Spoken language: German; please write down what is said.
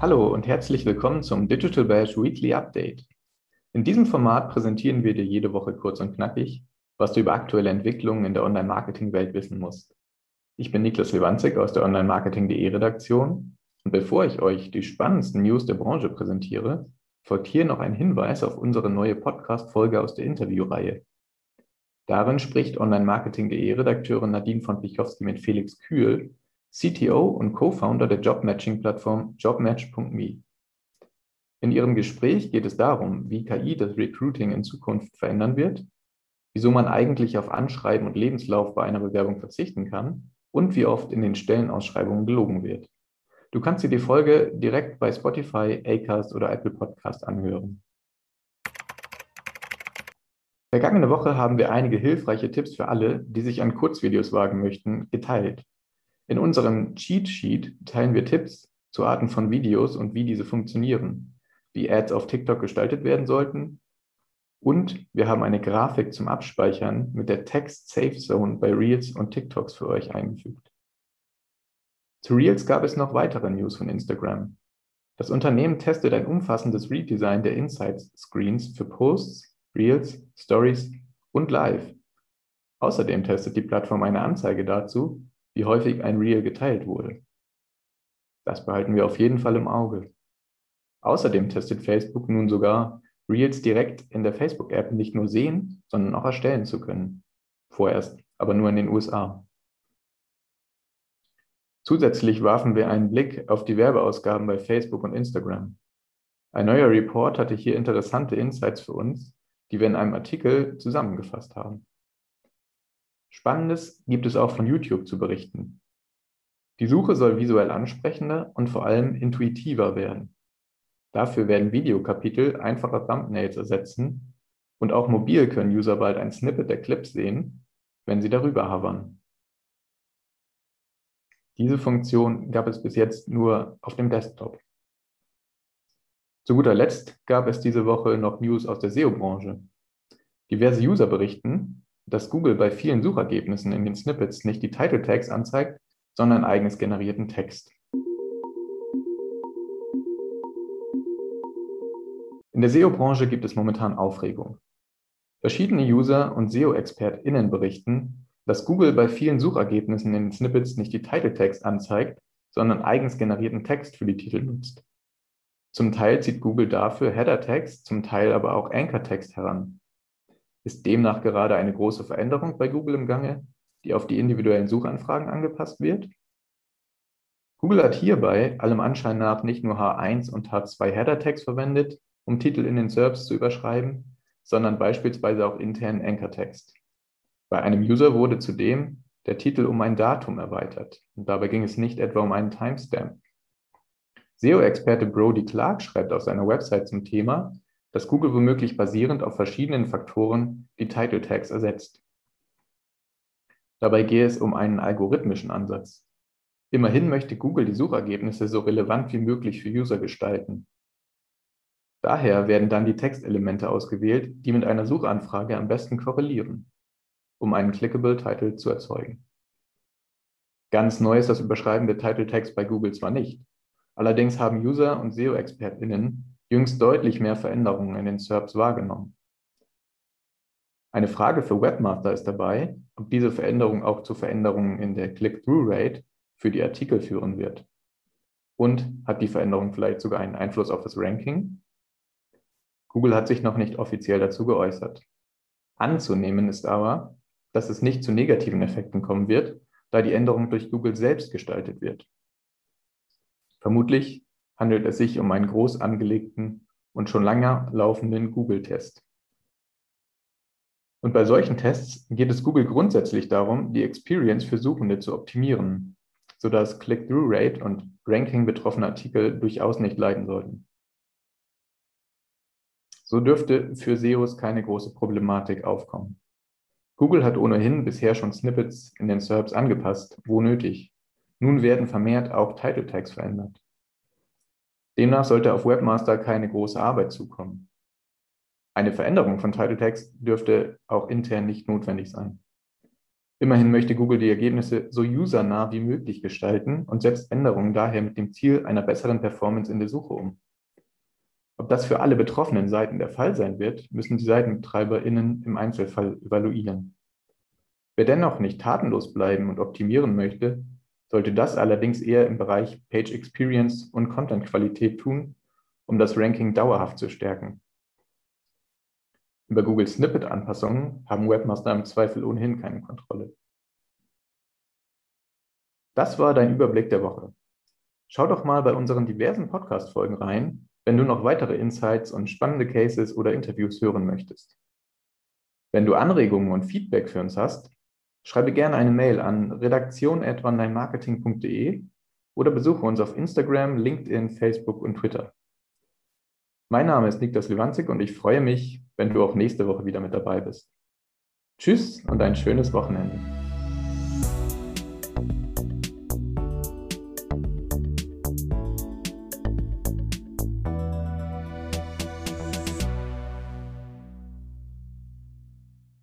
Hallo und herzlich willkommen zum Digital Bash Weekly Update. In diesem Format präsentieren wir dir jede Woche kurz und knackig, was du über aktuelle Entwicklungen in der Online-Marketing-Welt wissen musst. Ich bin Niklas Lewandzig aus der Online-Marketing.de Redaktion und bevor ich euch die spannendsten News der Branche präsentiere, folgt hier noch ein Hinweis auf unsere neue Podcast-Folge aus der Interviewreihe. Darin spricht Online-Marketing.de Redakteurin Nadine von Pichowski mit Felix Kühl, CTO und Co-Founder der Jobmatching-Plattform jobmatch.me. In ihrem Gespräch geht es darum, wie KI das Recruiting in Zukunft verändern wird, wieso man eigentlich auf Anschreiben und Lebenslauf bei einer Bewerbung verzichten kann und wie oft in den Stellenausschreibungen gelogen wird. Du kannst dir die Folge direkt bei Spotify, Acast oder Apple Podcast anhören. Vergangene Woche haben wir einige hilfreiche Tipps für alle, die sich an Kurzvideos wagen möchten, geteilt. In unserem Cheat Sheet teilen wir Tipps zu Arten von Videos und wie diese funktionieren, wie Ads auf TikTok gestaltet werden sollten und wir haben eine Grafik zum Abspeichern mit der Text Safe Zone bei Reels und TikToks für euch eingefügt. Zu Reels gab es noch weitere News von Instagram. Das Unternehmen testet ein umfassendes Redesign der Insights Screens für Posts, Reels, Stories und Live. Außerdem testet die Plattform eine Anzeige dazu, wie häufig ein Reel geteilt wurde. Das behalten wir auf jeden Fall im Auge. Außerdem testet Facebook nun sogar, Reels direkt in der Facebook-App nicht nur sehen, sondern auch erstellen zu können. Vorerst, aber nur in den USA. Zusätzlich warfen wir einen Blick auf die Werbeausgaben bei Facebook und Instagram. Ein neuer Report hatte hier interessante Insights für uns, die wir in einem Artikel zusammengefasst haben. Spannendes gibt es auch von YouTube zu berichten. Die Suche soll visuell ansprechender und vor allem intuitiver werden. Dafür werden Videokapitel einfacher Thumbnails ersetzen und auch mobil können User bald ein Snippet der Clips sehen, wenn sie darüber hovern. Diese Funktion gab es bis jetzt nur auf dem Desktop. Zu guter Letzt gab es diese Woche noch News aus der SEO-Branche. Diverse User berichten, dass Google bei vielen Suchergebnissen in den Snippets nicht die Title Tags anzeigt, sondern eigenes generierten Text. In der SEO-Branche gibt es momentan Aufregung. Verschiedene User und SEO-ExpertInnen berichten, dass Google bei vielen Suchergebnissen in den Snippets nicht die Title Tags anzeigt, sondern eigens generierten Text für die Titel nutzt. Zum Teil zieht Google dafür Header Tags, zum Teil aber auch Anchor Text heran. Ist demnach gerade eine große Veränderung bei Google im Gange, die auf die individuellen Suchanfragen angepasst wird? Google hat hierbei allem Anschein nach nicht nur H1 und H2 Header Tags verwendet, um Titel in den SERPs zu überschreiben, sondern beispielsweise auch internen Anchor-Text. Bei einem User wurde zudem der Titel um ein Datum erweitert und dabei ging es nicht etwa um einen Timestamp. SEO-Experte Brody Clark schreibt auf seiner Website zum Thema, dass Google womöglich basierend auf verschiedenen Faktoren die Title Tags ersetzt. Dabei gehe es um einen algorithmischen Ansatz. Immerhin möchte Google die Suchergebnisse so relevant wie möglich für User gestalten. Daher werden dann die Textelemente ausgewählt, die mit einer Suchanfrage am besten korrelieren, um einen clickable Title zu erzeugen. Ganz neu ist das Überschreiben der Title Tags bei Google zwar nicht, allerdings haben User und SEO-ExpertInnen jüngst deutlich mehr Veränderungen in den SERPs wahrgenommen. Eine Frage für Webmaster ist dabei, ob diese Veränderung auch zu Veränderungen in der Click-Through-Rate für die Artikel führen wird. Und hat die Veränderung vielleicht sogar einen Einfluss auf das Ranking? Google hat sich noch nicht offiziell dazu geäußert. Anzunehmen ist aber, dass es nicht zu negativen Effekten kommen wird, da die Änderung durch Google selbst gestaltet wird. Vermutlich handelt es sich um einen groß angelegten und schon lange laufenden Google-Test. Und bei solchen Tests geht es Google grundsätzlich darum, die Experience für Suchende zu optimieren, sodass Click-Through-Rate und Ranking betroffener Artikel durchaus nicht leiden sollten. So dürfte für SEOs keine große Problematik aufkommen. Google hat ohnehin bisher schon Snippets in den SERPs angepasst, wo nötig. Nun werden vermehrt auch Title Tags verändert. Demnach sollte auf Webmaster keine große Arbeit zukommen. Eine Veränderung von Title Tags dürfte auch intern nicht notwendig sein. Immerhin möchte Google die Ergebnisse so usernah wie möglich gestalten und setzt Änderungen daher mit dem Ziel einer besseren Performance in der Suche um. Ob das für alle betroffenen Seiten der Fall sein wird, müssen die SeitenbetreiberInnen im Einzelfall evaluieren. Wer dennoch nicht tatenlos bleiben und optimieren möchte, sollte das allerdings eher im Bereich Page Experience und Content-Qualität tun, um das Ranking dauerhaft zu stärken. Über Google Snippet-Anpassungen haben Webmaster im Zweifel ohnehin keine Kontrolle. Das war dein Überblick der Woche. Schau doch mal bei unseren diversen Podcast-Folgen rein, wenn du noch weitere Insights und spannende Cases oder Interviews hören möchtest. Wenn du Anregungen und Feedback für uns hast, Schreibe gerne eine Mail an redaktion.onlinemarketing.de oder besuche uns auf Instagram, LinkedIn, Facebook und Twitter. Mein Name ist Niklas Lewandzig und ich freue mich, wenn du auch nächste Woche wieder mit dabei bist. Tschüss und ein schönes Wochenende.